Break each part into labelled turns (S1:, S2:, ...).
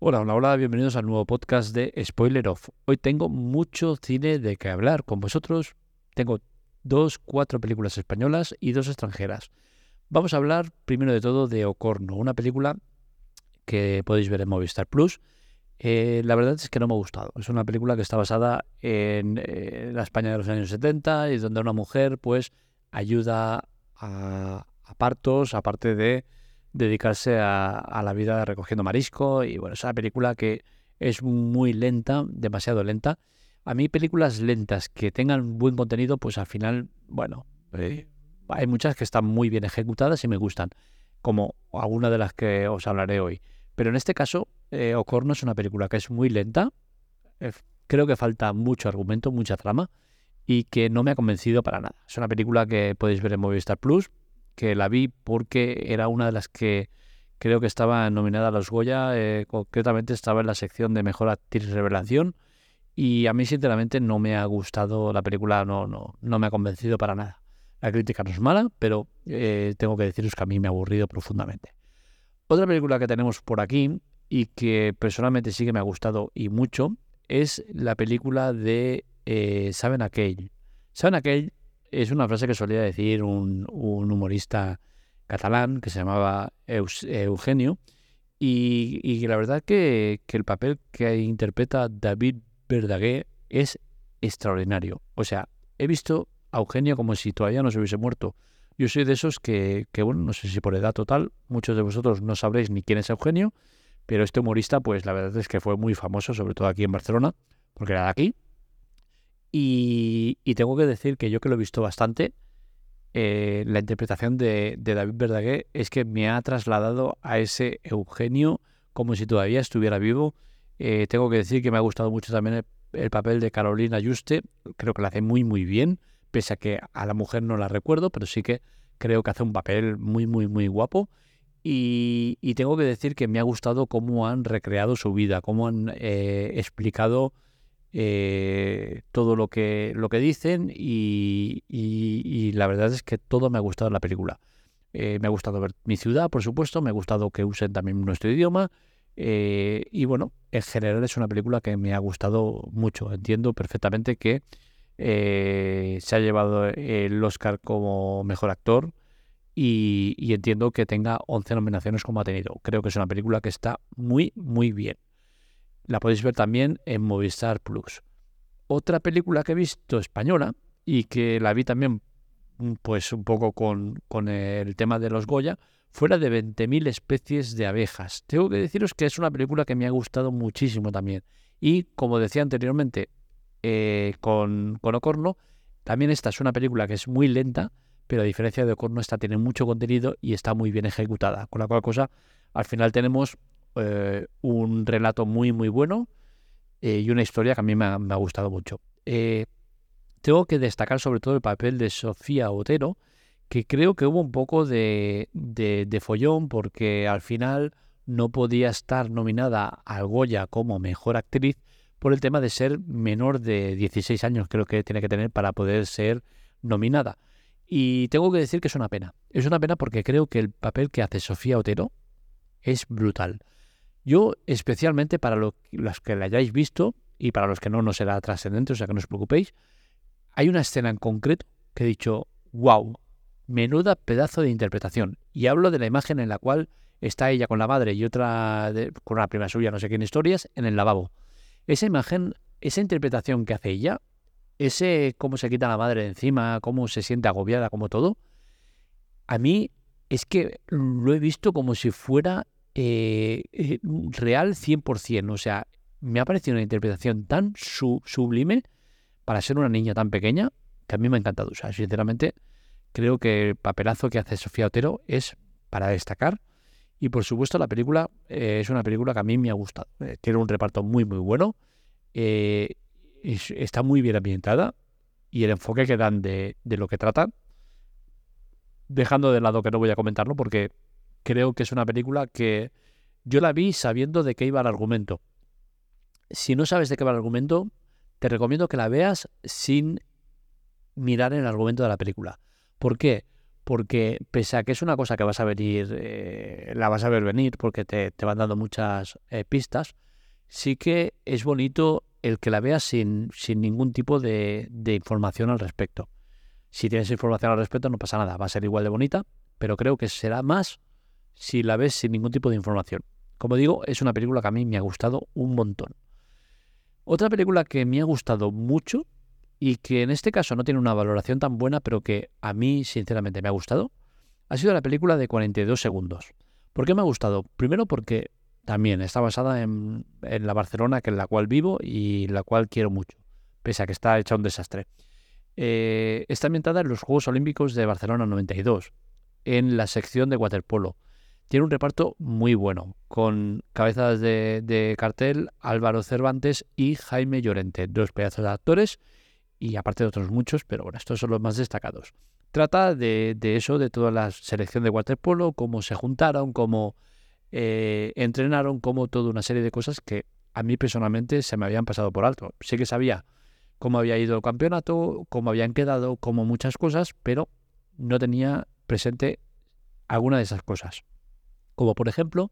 S1: Hola, hola, hola, bienvenidos al nuevo podcast de Spoiler Off. Hoy tengo mucho cine de que hablar con vosotros. Tengo dos, cuatro películas españolas y dos extranjeras. Vamos a hablar primero de todo de Ocorno, una película que podéis ver en Movistar Plus. Eh, la verdad es que no me ha gustado. Es una película que está basada en eh, la España de los años 70 y donde una mujer pues ayuda a, a partos, aparte de dedicarse a, la vida recogiendo marisco. Y bueno, es una película que es muy lenta, demasiado lenta. A mí películas lentas que tengan buen contenido, pues al final, bueno, eh, hay muchas que están muy bien ejecutadas y me gustan, como alguna de las que os hablaré hoy. Pero en este caso, eh, Ocorno es una película que es muy lenta, eh, creo que falta mucho argumento, mucha trama, y que no me ha convencido para nada. Es una película que podéis ver en Movistar Plus, que la vi porque era una de las que creo que estaba nominada a los Goya, eh, concretamente estaba en la sección de Mejor Actriz Revelación y a mí sinceramente no me ha gustado la película, no, no, no me ha convencido para nada. La crítica no es mala, pero eh, tengo que deciros que a mí me ha aburrido profundamente. Otra película que tenemos por aquí y que personalmente sí que me ha gustado y mucho es la película de eh, Saben Aquell. Saben Aquell es una frase que solía decir un, humorista catalán que se llamaba Eugenio y, la verdad que, que, el papel que interpreta David Verdaguer es extraordinario. O sea, he visto a Eugenio como si todavía no se hubiese muerto. Yo soy de esos que, que, bueno, no sé si por edad total, muchos de vosotros no sabréis ni quién es Eugenio, pero este humorista, pues la verdad es que fue muy famoso, sobre todo aquí en Barcelona, porque era de aquí, y, tengo que decir que yo que lo he visto bastante, eh, la interpretación de, David Verdaguer es que me ha trasladado a ese Eugenio como si todavía estuviera vivo. Eh, tengo que decir que me ha gustado mucho también el, papel de Carolina Juste, creo que lo hace muy muy bien, pese a que a la mujer no la recuerdo, pero sí que creo que hace un papel muy muy muy guapo. Y, tengo que decir que me ha gustado cómo han recreado su vida, cómo han eh, explicado eh, todo lo que, lo que dicen y, la verdad es que todo me ha gustado en la película. Eh, me ha gustado ver mi ciudad, por supuesto, me ha gustado que usen también nuestro idioma eh, y bueno, en general es una película que me ha gustado mucho. Entiendo perfectamente que se ha llevado el Oscar como mejor actor y, y entiendo que tenga 11 nominaciones como ha tenido. Creo que es una película que está muy, muy bien. La podéis ver también en Movistar Plus. Otra película que he visto española y que la vi también mm, pues un poco con, con el tema de los Goya, fuera de 20.000 especies de abejas. Tengo que deciros que es una película que me ha gustado muchísimo también. Y como decía anteriormente eh, con, con Ocorno, también esta es una película que es muy lenta, pero a diferencia de Ocorno, esta tiene mucho contenido y está muy bien ejecutada. Con la cual cosa, al final tenemos eh, un relato muy, muy bueno eh, y una historia que a mí me ha, gustado mucho. Eh, tengo que destacar sobre todo el papel de Sofía Otero, que creo que hubo un poco de, de, follón porque al final no podía estar nominada al Goya como mejor actriz por el tema de ser menor de 16 años, creo que tiene que tener para poder ser nominada. Y tengo que decir que es una pena. Es una pena porque creo que el papel que hace Sofía Otero es brutal. Yo, especialmente para los que la hayáis visto y para los que no, no será trascendente, o sea que no os preocupéis, hay una escena en concreto que he dicho, wow, menuda pedazo de interpretación. Y hablo de la imagen en la cual está ella con la madre y otra con una prima suya, no sé qué historias, en el lavabo. Esa imagen, esa interpretación que hace ella, ese cómo se quita la madre de encima, cómo se siente agobiada, como todo, a mí es que lo he visto como si fuera eh, eh, real 100%. O sea, me ha parecido una interpretación tan sublime para ser una niña tan pequeña que a mí me ha encantado. O sea, sinceramente, creo que el papelazo que hace Sofía Otero es para destacar. Y por supuesto, la película eh, es una película que a mí me ha gustado. tiene un reparto muy, muy bueno. está muy bien ambientada. Y el enfoque que dan de, de lo que tratan, dejando de lado que no voy a comentarlo porque creo que es una película que yo la vi sabiendo de qué iba el argumento. Si no sabes de qué va el argumento, te recomiendo que la veas sin mirar el argumento de la película. ¿Por qué? porque pese a que es una cosa que vas a venir, eh, la vas a ver venir porque te, te van dando muchas eh, pistas, sí que es bonito el que la veas sin, sin ningún tipo de, de información al respecto. Si tienes información al respecto no pasa nada, va a ser igual de bonita, pero creo que será más si la ves sin ningún tipo de información. Como digo, es una película que a mí me ha gustado un montón. Otra película que me ha gustado mucho y que en este caso no tiene una valoración tan buena, pero que a mí sinceramente me ha gustado, ha sido la película de 42 segundos. ¿Por qué me ha gustado? Primero porque también está basada en, la Barcelona que en la cual vivo y la cual quiero mucho, pese a que está hecha un desastre. Eh, está ambientada en los Juegos Olímpicos de Barcelona 92, en la sección de waterpolo. Tiene un reparto muy bueno, con cabezas de, cartel Álvaro Cervantes y Jaime Llorente, dos pedazos de actores y aparte de otros muchos, pero bueno, estos son los más destacados. Trata de, eso, de toda la selección de waterpolo, cómo se juntaron, cómo eh, entrenaron, cómo toda una serie de cosas que a mí personalmente se me habían pasado por alto. Sí que sabía cómo había ido el campeonato, cómo habían quedado, como muchas cosas, pero no tenía presente alguna de esas cosas como por ejemplo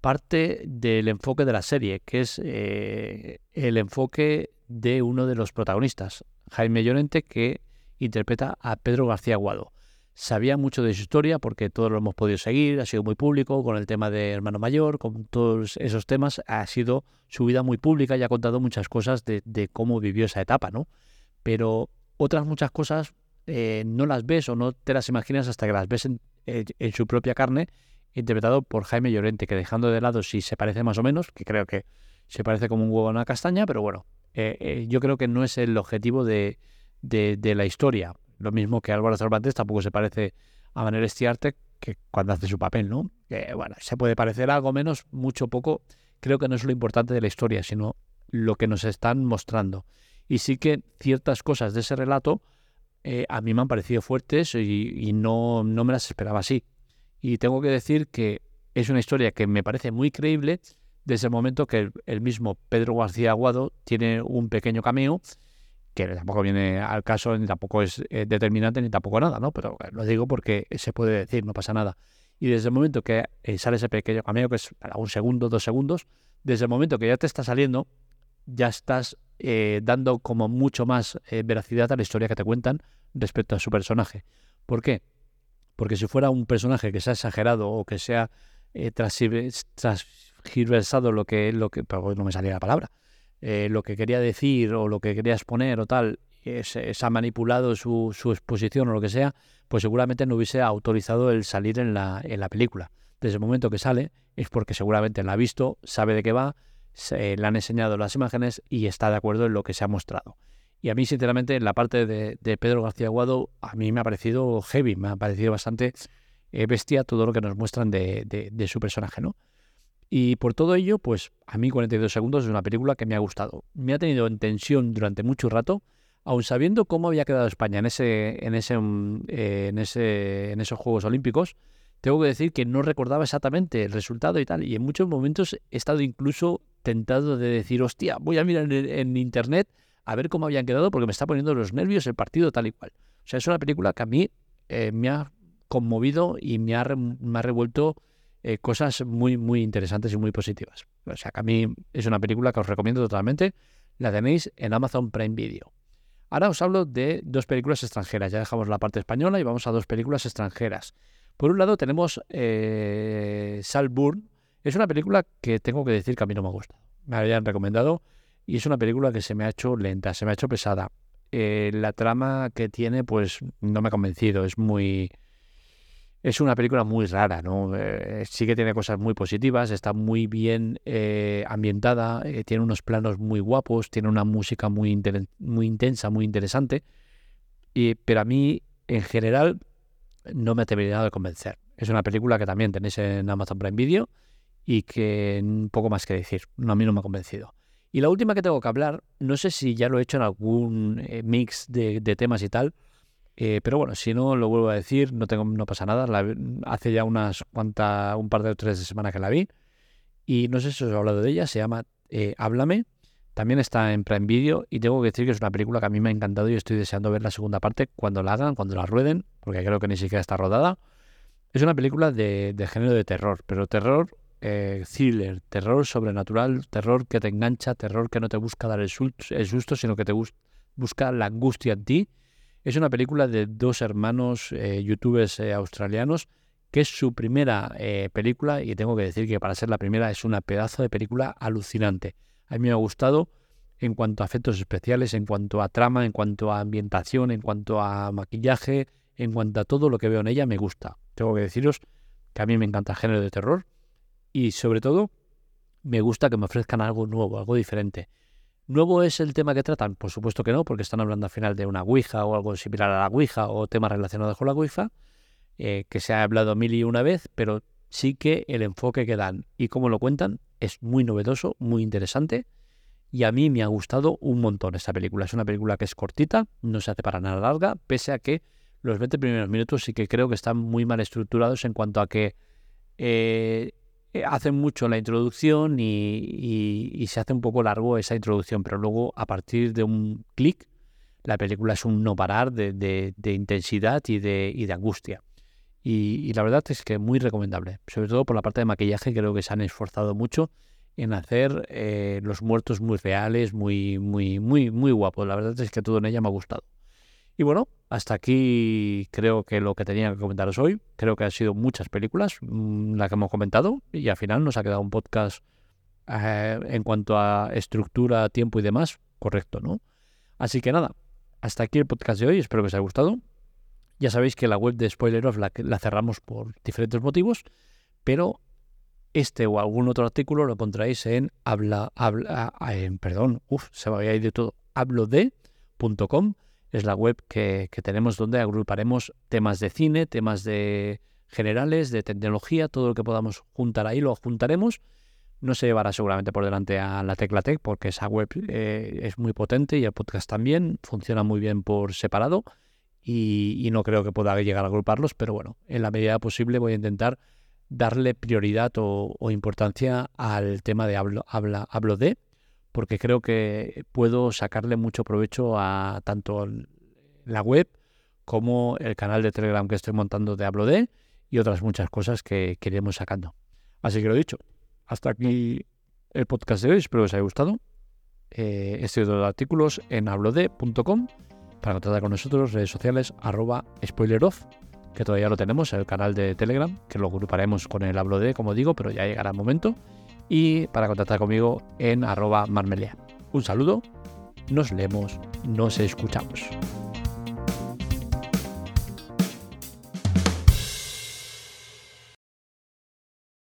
S1: parte del enfoque de la serie, que es eh, el enfoque de uno de los protagonistas, Jaime Llorente, que interpreta a Pedro García Guado. Sabía mucho de su historia porque todos lo hemos podido seguir, ha sido muy público con el tema de hermano mayor, con todos esos temas, ha sido su vida muy pública y ha contado muchas cosas de, cómo vivió esa etapa, ¿no? Pero otras muchas cosas eh, no las ves o no te las imaginas hasta que las ves en su propia carne interpretado por Jaime Llorente, que dejando de lado si se parece más o menos, que creo que se parece como un huevo a una castaña, pero bueno, eh, eh, yo creo que no es el objetivo de, de, la historia. Lo mismo que Álvaro Cervantes tampoco se parece a Manera Estiarte que cuando hace su papel, ¿no? Bueno, se puede parecer algo menos, mucho poco. Creo que no es lo importante de la historia, sino lo que nos están mostrando. Y sí que ciertas cosas de ese relato eh, a mí me han parecido fuertes y, y no, no me las esperaba así. Y tengo que decir que es una historia que me parece muy creíble desde el momento que el, mismo Pedro García Aguado tiene un pequeño cameo que tampoco viene al caso, ni tampoco es eh, determinante, ni tampoco nada, ¿no? Pero eh, lo digo porque se puede decir, no pasa nada. Y desde el momento que eh, sale ese pequeño cameo, que es para un segundo, dos segundos, desde el momento que ya te está saliendo, ya estás dando como mucho más veracidad a la historia que te cuentan respecto a su personaje. ¿Por qué? Porque si fuera un personaje que se ha exagerado o que se ha eh, lo que, lo que no me salía la palabra, eh, lo que quería decir o lo que quería exponer o tal, se, ha manipulado su, su, exposición o lo que sea, pues seguramente no hubiese autorizado el salir en la, en la película. Desde el momento que sale es porque seguramente la ha visto, sabe de qué va, se, le han enseñado las imágenes y está de acuerdo en lo que se ha mostrado. Y a mí, sinceramente, la parte de, Pedro García Aguado, a mí me ha parecido heavy, me ha parecido bastante eh, bestia todo lo que nos muestran de, su personaje, ¿no? Y por todo ello, pues a mí 42 segundos es una película que me ha gustado. Me ha tenido en tensión durante mucho rato, aun sabiendo cómo había quedado España en ese, en ese, mm, eh, en ese, en esos Juegos Olímpicos. Tengo que decir que no recordaba exactamente el resultado y tal. Y en muchos momentos he estado incluso tentado de decir, hostia, voy a mirar en internet a ver cómo habían quedado porque me está poniendo los nervios el partido tal y cual. O sea, es una película que a mí eh, me ha conmovido y me ha, me ha revuelto eh, cosas muy, muy interesantes y muy positivas. O sea, que a mí es una película que os recomiendo totalmente. La tenéis en Amazon Prime Video. Ahora os hablo de dos películas extranjeras. Ya dejamos la parte española y vamos a dos películas extranjeras. Por un lado tenemos eh, Salburn. Es una película que tengo que decir que a mí no me gusta. Me habían recomendado y es una película que se me ha hecho lenta, se me ha hecho pesada. Eh, la trama que tiene, pues no me ha convencido, es muy... Es una película muy rara, ¿no? Eh, sí que tiene cosas muy positivas, está muy bien eh, ambientada, tiene unos planos muy guapos, tiene una música muy, intensa, muy interesante, y, pero a mí, en general, no me ha terminado de convencer. Es una película que también tenéis en Amazon Prime Video y que poco más que decir, a mí no me ha convencido. Y la última que tengo que hablar, no sé si ya lo he hecho en algún eh, mix de, temas y tal, eh, pero bueno, si no lo vuelvo a decir, no pasa nada. hace ya unas cuantas, un par de tres de semanas que la vi. Y no sé si os he hablado de ella, se llama eh, Háblame, También está en Prime Video y tengo que decir que es una película que a mí me ha encantado y estoy deseando ver la segunda parte cuando la hagan, cuando la rueden, porque creo que ni siquiera está rodada. Es una película de, género de terror, pero terror eh, thriller, terror sobrenatural, terror que te engancha, terror que no te busca dar el, susto, sino que te busca la angustia en ti. Es una película de dos hermanos eh, youtubers eh, australianos que es su primera eh, película y tengo que decir que para ser la primera es una pedazo de película alucinante. A mí me ha gustado en cuanto a efectos especiales, en cuanto a trama, en cuanto a ambientación, en cuanto a maquillaje, en cuanto a todo lo que veo en ella me gusta. Tengo que deciros que a mí me encanta el género de terror y sobre todo me gusta que me ofrezcan algo nuevo, algo diferente. ¿Nuevo es el tema que tratan? Por supuesto que no, porque están hablando al final de una Ouija o algo similar a la Ouija o temas relacionados con la Ouija. Eh, que se ha hablado mil y una vez, pero sí que el enfoque que dan y cómo lo cuentan es muy novedoso, muy interesante. Y a mí me ha gustado un montón esta película. Es una película que es cortita, no se hace para nada larga, pese a que los 20 primeros minutos sí que creo que están muy mal estructurados en cuanto a que eh, hacen mucho la introducción y, se hace un poco largo esa introducción, pero luego a partir de un clic, la película es un no parar de, intensidad y de angustia. Y, la verdad es que muy recomendable, sobre todo por la parte de maquillaje, creo que se han esforzado mucho en hacer eh, los muertos muy reales, muy, muy, muy, muy guapos. La verdad es que todo en ella me ha gustado. Y bueno, hasta aquí creo que lo que tenía que comentaros hoy. Creo que han sido muchas películas mm, las que hemos comentado y al final nos ha quedado un podcast eh, en cuanto a estructura, tiempo y demás correcto, ¿no? Así que nada, hasta aquí el podcast de hoy. Espero que os haya gustado. Ya sabéis que la web de Spoiler Off la, cerramos por diferentes motivos, pero este o algún otro artículo lo encontráis en habla, habla en, perdón, uff, se me había ido todo, hablode.com, es la web que, tenemos donde agruparemos temas de cine, temas de generales, de tecnología, todo lo que podamos juntar ahí lo juntaremos. No se llevará seguramente por delante a la Tecla Tech porque esa web eh, es muy potente y el podcast también funciona muy bien por separado y, no creo que pueda llegar a agruparlos, pero bueno, en la medida posible voy a intentar darle prioridad o, importancia al tema de hablo, habla, hablo de, porque creo que puedo sacarle mucho provecho a tanto la web como el canal de Telegram que estoy montando de hablo de y otras muchas cosas que, que iremos sacando. Así que lo dicho, hasta aquí el podcast de hoy, espero que os haya gustado. Eh, este de artículos en hablode.com para contactar con nosotros, redes sociales, arroba spoileroff, que todavía lo tenemos, el canal de Telegram, que lo agruparemos con el hablo de, como digo, pero ya llegará el momento. Y para contactar conmigo en arroba marmelea. Un saludo, nos leemos, nos escuchamos.